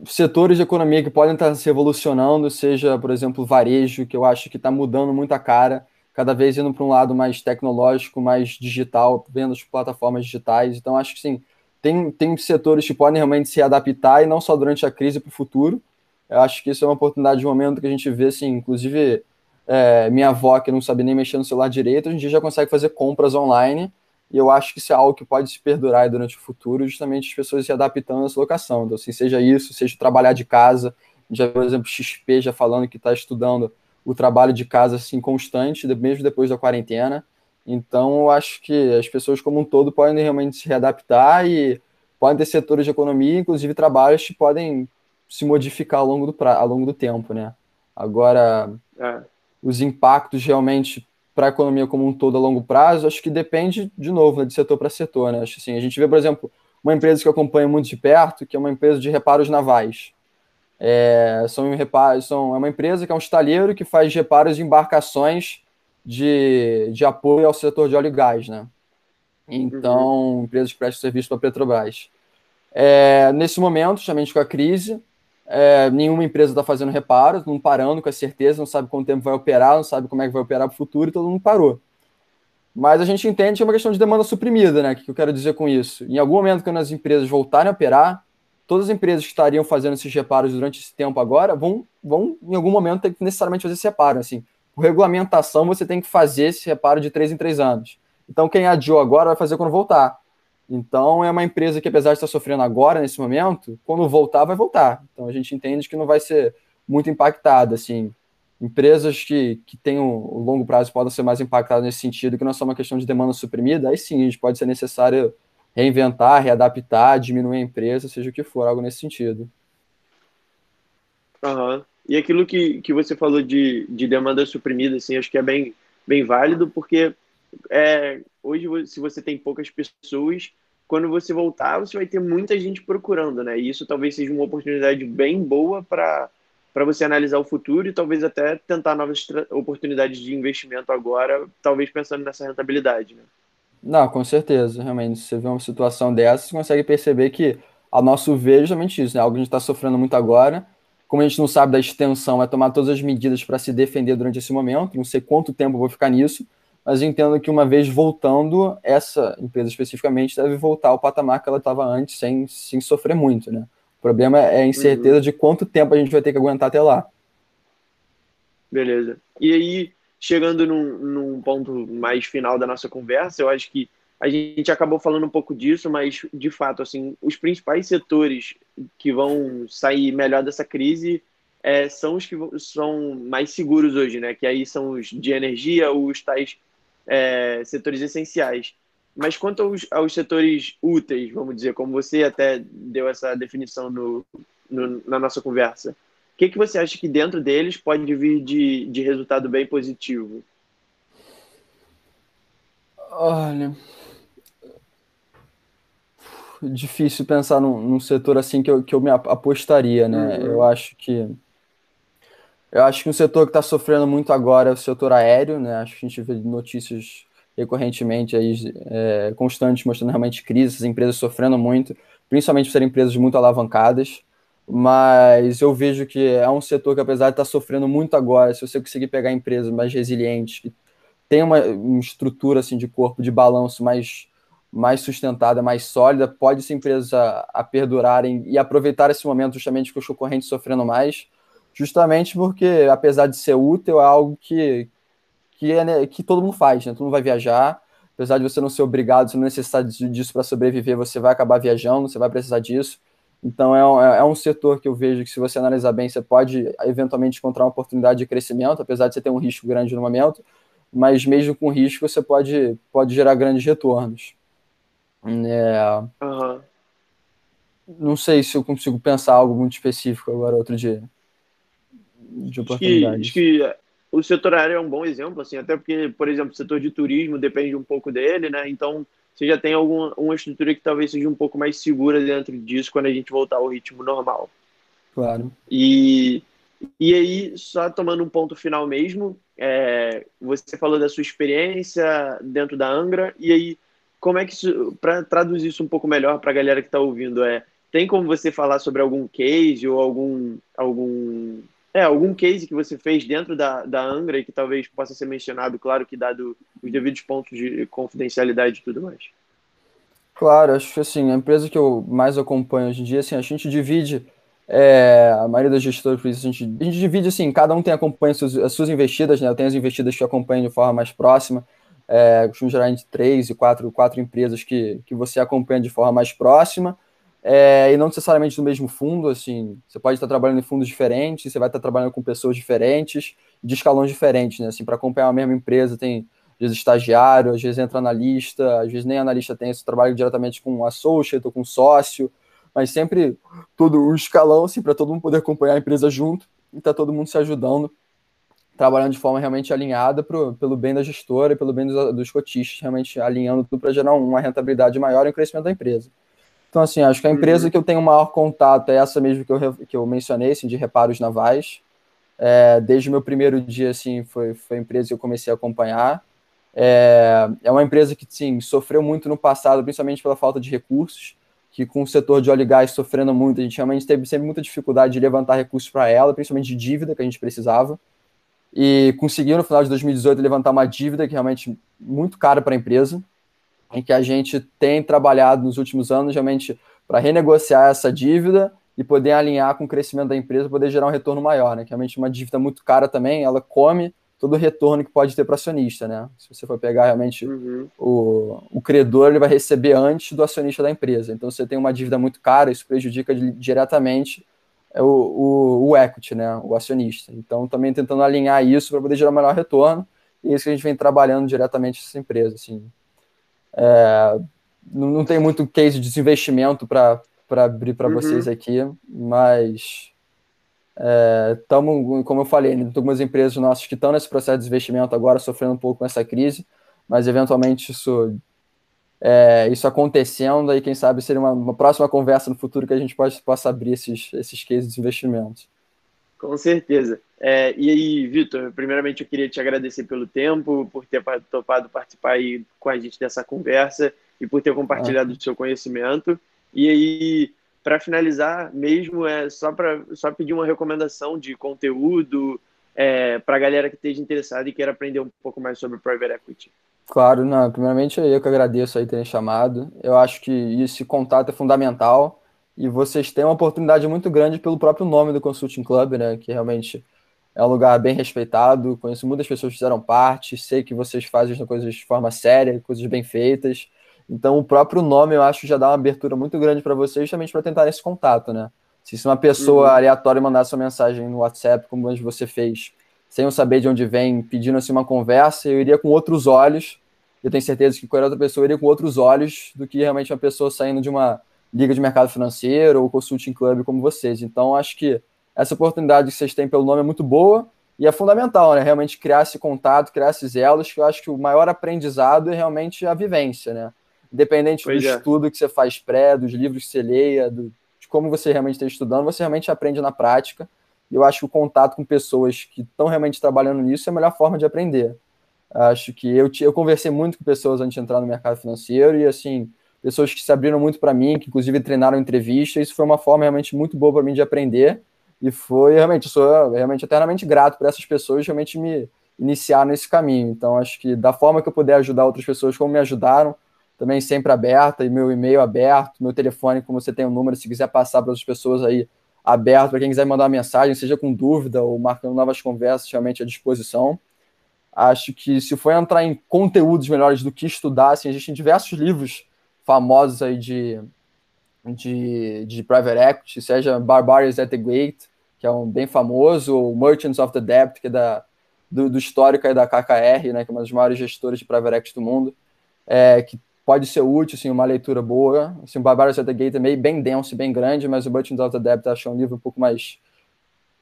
setores de economia que podem estar se evolucionando, seja, por exemplo, varejo, que eu acho que está mudando muito a cara, cada vez indo para um lado mais tecnológico, mais digital, vendo as plataformas digitais. Então, acho que sim, tem, tem setores que podem realmente se adaptar e não só durante a crise para o futuro. Eu acho que isso é uma oportunidade de momento que a gente vê, assim, inclusive é, minha avó, que não sabe nem mexer no celular direito, hoje em dia já consegue fazer compras online. E eu acho que isso é algo que pode se perdurar durante o futuro, justamente as pessoas se adaptando a essa locação. Então, assim, seja isso, seja trabalhar de casa. Já, por exemplo, XP já falando que está estudando o trabalho de casa assim constante, mesmo depois da quarentena. Então, eu acho que as pessoas como um todo podem realmente se readaptar e podem ter setores de economia, inclusive trabalhos que podem se modificar ao longo do, pra... ao longo do tempo, né? Agora, é os impactos realmente para a economia como um todo a longo prazo, acho que depende, de novo, né, de setor para setor. Né? Acho assim, a gente vê, por exemplo, uma empresa que eu acompanho muito de perto, que é uma empresa de reparos navais. É, são reparos, são, é uma empresa que é um estaleiro que faz reparos de embarcações de, de apoio ao setor de óleo e gás. Né? Então, uhum. empresas que prestam serviço para a Petrobras. É, nesse momento, justamente com a crise, é, nenhuma empresa está fazendo reparos, não parando com a certeza, não sabe quanto tempo vai operar, não sabe como é que vai operar para o futuro, e todo mundo parou. Mas a gente entende que é uma questão de demanda suprimida, né? O que eu quero dizer com isso? Em algum momento, quando as empresas voltarem a operar, todas as empresas que estariam fazendo esses reparos durante esse tempo agora vão, vão em algum momento, ter que necessariamente fazer esse reparo. Assim, por regulamentação, você tem que fazer esse reparo de três em três anos. Então, quem adiou agora vai fazer quando voltar. Então, é uma empresa que, apesar de estar sofrendo agora, nesse momento, quando voltar, vai voltar. Então, a gente entende que não vai ser muito impactada. Assim, empresas que, que têm o, longo prazo podem ser mais impactadas nesse sentido, que não é só uma questão de demanda suprimida, aí sim, a gente pode ser necessário reinventar, readaptar, diminuir a empresa, seja o que for, algo nesse sentido. Uhum. E aquilo que, que você falou de, de demanda suprimida, assim, acho que é bem, bem válido, porque é, hoje, se você tem poucas pessoas, quando você voltar, você vai ter muita gente procurando, né? E isso talvez seja uma oportunidade bem boa para para você analisar o futuro e talvez até tentar novas oportunidades de investimento agora, talvez pensando nessa rentabilidade, né? Não, com certeza, realmente. Se você vê uma situação dessa, você consegue perceber que, a nosso ver, é justamente isso, né? Algo que a gente está sofrendo muito agora. Como a gente não sabe da extensão, é tomar todas as medidas para se defender durante esse momento. Não sei quanto tempo vou ficar nisso mas entendo que uma vez voltando, essa empresa especificamente deve voltar ao patamar que ela estava antes, sem, sem sofrer muito, né? O problema é a incerteza uhum. de quanto tempo a gente vai ter que aguentar até lá. Beleza. E aí, chegando num, num ponto mais final da nossa conversa, eu acho que a gente acabou falando um pouco disso, mas de fato, assim, os principais setores que vão sair melhor dessa crise é, são os que são mais seguros hoje, né? Que aí são os de energia, os tais é, setores essenciais. Mas quanto aos, aos, setores úteis, vamos dizer, como você até deu essa definição no, no, na nossa conversa, o que, que você acha que dentro deles pode vir de, de resultado bem positivo? Olha, difícil pensar num, num, setor assim que eu, que eu me apostaria, né? Uhum. Eu acho que eu acho que um setor que está sofrendo muito agora é o setor aéreo, né? Acho que a gente vê notícias recorrentemente aí, é, constantes mostrando realmente crises, empresas sofrendo muito, principalmente por serem empresas muito alavancadas. mas eu vejo que é um setor que, apesar de estar sofrendo muito agora, se você conseguir pegar empresas mais resilientes, que tem uma, uma estrutura assim de corpo de balanço mais mais sustentada, mais sólida, pode ser empresas a, a perdurarem e aproveitar esse momento justamente com os concorrentes sofrendo mais, justamente porque, apesar de ser útil, é algo que, que, é, né, que todo mundo faz, né? Todo mundo vai viajar, apesar de você não ser obrigado, você não necessitar disso para sobreviver, você vai acabar viajando, você vai precisar disso. Então é um, é um setor que eu vejo que se você analisar bem, você pode eventualmente encontrar uma oportunidade de crescimento, apesar de você ter um risco grande no momento, mas mesmo com risco você pode, pode gerar grandes retornos. É... Uhum. Não sei se eu consigo pensar algo muito específico agora outro dia. De oportunidade. Acho que, acho que o setor aéreo é um bom exemplo, assim, até porque, por exemplo, o setor de turismo depende um pouco dele, né? Então, você já tem alguma uma estrutura que talvez seja um pouco mais segura dentro disso quando a gente voltar ao ritmo normal. Claro. E, e aí, só tomando um ponto final mesmo, é, você falou da sua experiência dentro da Angra, e aí como é que isso, para traduzir isso um pouco melhor para a galera que está ouvindo, é tem como você falar sobre algum case ou algum algum é, algum case que você fez dentro da, da Angra e que talvez possa ser mencionado, claro que dado os devidos pontos de confidencialidade e tudo mais. Claro, acho que assim, a empresa que eu mais acompanho hoje em dia, assim, a gente divide, é, a maioria dos gestores, a gente, a gente divide assim, cada um tem acompanha as suas, as suas investidas, né? Eu tenho as investidas que acompanho de forma mais próxima, é, costumo gerar entre três e quatro, quatro empresas que, que você acompanha de forma mais próxima, é, e não necessariamente no mesmo fundo, assim, você pode estar trabalhando em fundos diferentes, você vai estar trabalhando com pessoas diferentes, de escalões diferentes, né, assim, para acompanhar a mesma empresa tem, às vezes, estagiário, às vezes entra analista, às vezes nem analista tem, você trabalha diretamente com um associate ou com um sócio, mas sempre todo o escalão, assim, para todo mundo poder acompanhar a empresa junto, e tá todo mundo se ajudando trabalhando de forma realmente alinhada pro, pelo bem da gestora e pelo bem dos, dos cotistas, realmente alinhando tudo para gerar uma rentabilidade maior e um crescimento da empresa. Então, assim, acho que a empresa uhum. que eu tenho maior contato é essa mesmo que eu, que eu mencionei, assim, de reparos navais. É, desde o meu primeiro dia, assim, foi, foi a empresa que eu comecei a acompanhar. É, é uma empresa que, sim, sofreu muito no passado, principalmente pela falta de recursos, que com o setor de óleo e gás sofrendo muito, a gente realmente teve sempre muita dificuldade de levantar recursos para ela, principalmente de dívida que a gente precisava e conseguiu no final de 2018 levantar uma dívida que realmente muito cara para a empresa, em que a gente tem trabalhado nos últimos anos realmente para renegociar essa dívida e poder alinhar com o crescimento da empresa, poder gerar um retorno maior, né? Que realmente uma dívida muito cara também, ela come todo o retorno que pode ter para acionista, né? Se você for pegar realmente uhum. o, o credor, ele vai receber antes do acionista da empresa. Então, você tem uma dívida muito cara, isso prejudica diretamente é o, o, o equity, né, o acionista. Então, também tentando alinhar isso para poder gerar melhor retorno, e é isso que a gente vem trabalhando diretamente nessa empresa. Assim. É, não, não tem muito case de desinvestimento para abrir para uhum. vocês aqui, mas estamos, é, como eu falei, tem algumas empresas nossas que estão nesse processo de desinvestimento agora, sofrendo um pouco com essa crise, mas eventualmente isso é, isso acontecendo, aí quem sabe seria uma, uma, próxima conversa no futuro que a gente pode, possa abrir esses, esses cases de investimentos. Com certeza. É, e aí, Vitor, primeiramente eu queria te agradecer pelo tempo, por ter topado participar aí com a gente dessa conversa e por ter compartilhado ah. o seu conhecimento. E aí, para finalizar mesmo, é só para só pedir uma recomendação de conteúdo é, para a galera que esteja interessada e queira aprender um pouco mais sobre Private Equity. Claro, não, primeiramente eu que agradeço aí terem chamado. Eu acho que esse contato é fundamental e vocês têm uma oportunidade muito grande pelo próprio nome do Consulting Club, né, que realmente é um lugar bem respeitado. Conheço muitas pessoas que fizeram parte, sei que vocês fazem coisas de forma séria, coisas bem feitas. Então, o próprio nome eu acho já dá uma abertura muito grande para vocês, justamente para tentar esse contato, né? Se uma pessoa uhum. aleatória mandasse uma mensagem no WhatsApp, como você fez, sem eu saber de onde vem, pedindo assim uma conversa, eu iria com outros olhos. Eu tenho certeza que qualquer outra pessoa iria com outros olhos do que realmente uma pessoa saindo de uma liga de mercado financeiro ou consulting club como vocês. Então, acho que essa oportunidade que vocês têm pelo nome é muito boa e é fundamental, né? Realmente criar esse contato, criar esses elos, que eu acho que o maior aprendizado é realmente a vivência, né? Independente pois do é. estudo que você faz pré, dos livros que você leia, do, de como você realmente está estudando, você realmente aprende na prática. E eu acho que o contato com pessoas que estão realmente trabalhando nisso é a melhor forma de aprender. Acho que eu, eu conversei muito com pessoas antes de entrar no mercado financeiro e, assim, pessoas que se abriram muito para mim, que inclusive treinaram entrevista. Isso foi uma forma realmente muito boa para mim de aprender. E foi realmente, sou realmente eternamente grato por essas pessoas realmente me iniciar nesse caminho. Então, acho que da forma que eu puder ajudar outras pessoas, como me ajudaram, também sempre aberta, e meu e-mail aberto, meu telefone, como você tem o um número, se quiser passar para outras pessoas aí, aberto, para quem quiser mandar uma mensagem, seja com dúvida ou marcando novas conversas, realmente à disposição. Acho que se for entrar em conteúdos melhores do que estudar, assim, existem diversos livros famosos aí de, de, de private equity, seja Barbarians at the Gate, que é um bem famoso, ou Merchants of the Debt, que é da, do, do histórico aí da KKR, né, que é uma das maiores gestoras de private equity do mundo, é, que pode ser útil, assim, uma leitura boa. Assim, o Barbarians at the Gate é meio bem denso bem grande, mas o Merchants of the Debt acho um livro um pouco mais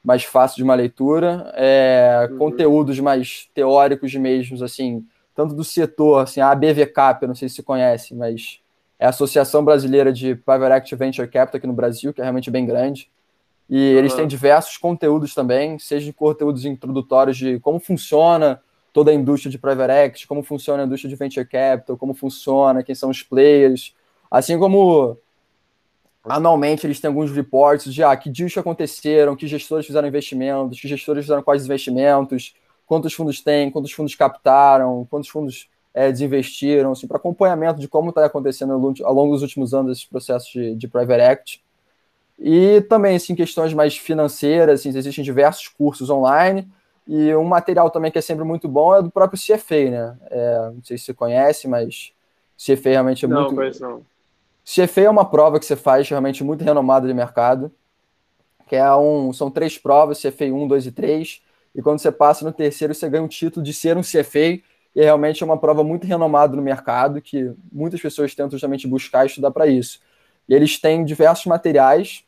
mais fácil de uma leitura, é, uhum. conteúdos mais teóricos mesmos, assim, tanto do setor, assim, a ABVCAP, eu não sei se você conhece, mas é a Associação Brasileira de Private Equity Venture Capital aqui no Brasil, que é realmente bem grande, e uhum. eles têm diversos conteúdos também, seja conteúdos introdutórios de como funciona toda a indústria de private equity, como funciona a indústria de venture capital, como funciona, quem são os players, assim como anualmente eles têm alguns reports de ah, que dias aconteceram, que gestores fizeram investimentos, que gestores fizeram quais investimentos, quantos fundos têm, quantos fundos captaram, quantos fundos é, desinvestiram, assim, para acompanhamento de como está acontecendo ao longo dos últimos anos esses processos de, de private equity. E também, assim, questões mais financeiras, assim, existem diversos cursos online, e um material também que é sempre muito bom é do próprio CFA, né? É, não sei se você conhece, mas CFA realmente é não, muito... Não, conheço não. CFA é uma prova que você faz realmente muito renomada de mercado, que é um, são três provas, CFA 1, 2 e 3, e quando você passa no terceiro, você ganha um título de ser um CFA, e é realmente é uma prova muito renomada no mercado, que muitas pessoas tentam justamente buscar e estudar para isso. E eles têm diversos materiais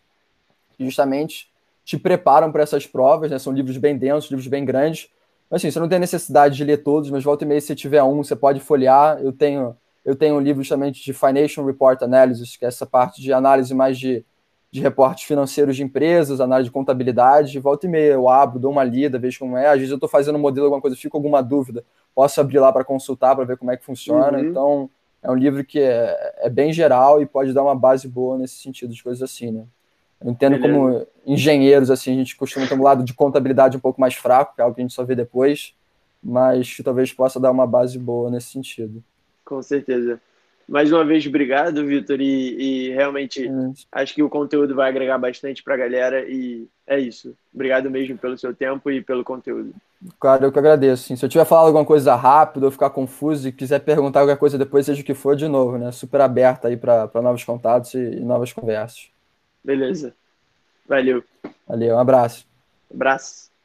que justamente te preparam para essas provas, né? São livros bem densos, livros bem grandes. Mas assim, você não tem necessidade de ler todos, mas volta e meia, se tiver um, você pode folhear. Eu tenho eu tenho um livro justamente de Financial Report Analysis, que é essa parte de análise mais de, de reportes financeiros de empresas, análise de contabilidade. Volta e meia eu abro, dou uma lida, vejo como é. Às vezes eu estou fazendo um modelo, alguma coisa, fico alguma dúvida, posso abrir lá para consultar, para ver como é que funciona. Uhum. Então, é um livro que é, é, bem geral e pode dar uma base boa nesse sentido de coisas assim, né? Eu entendo Beleza. como engenheiros, assim, a gente costuma ter um lado de contabilidade um pouco mais fraco, que é algo que a gente só vê depois, mas talvez possa dar uma base boa nesse sentido. Com certeza. Mais uma vez, obrigado, Vitor, e, e, realmente é acho que o conteúdo vai agregar bastante para a galera e é isso. Obrigado mesmo pelo seu tempo e pelo conteúdo. Claro, eu que agradeço. Se eu tiver falado alguma coisa rápido ou ficar confuso e quiser perguntar alguma coisa depois, seja o que for, de novo, né? Super aberta aí para novos contatos e, e novas conversas. Beleza. Valeu. Valeu, um abraço. abraço.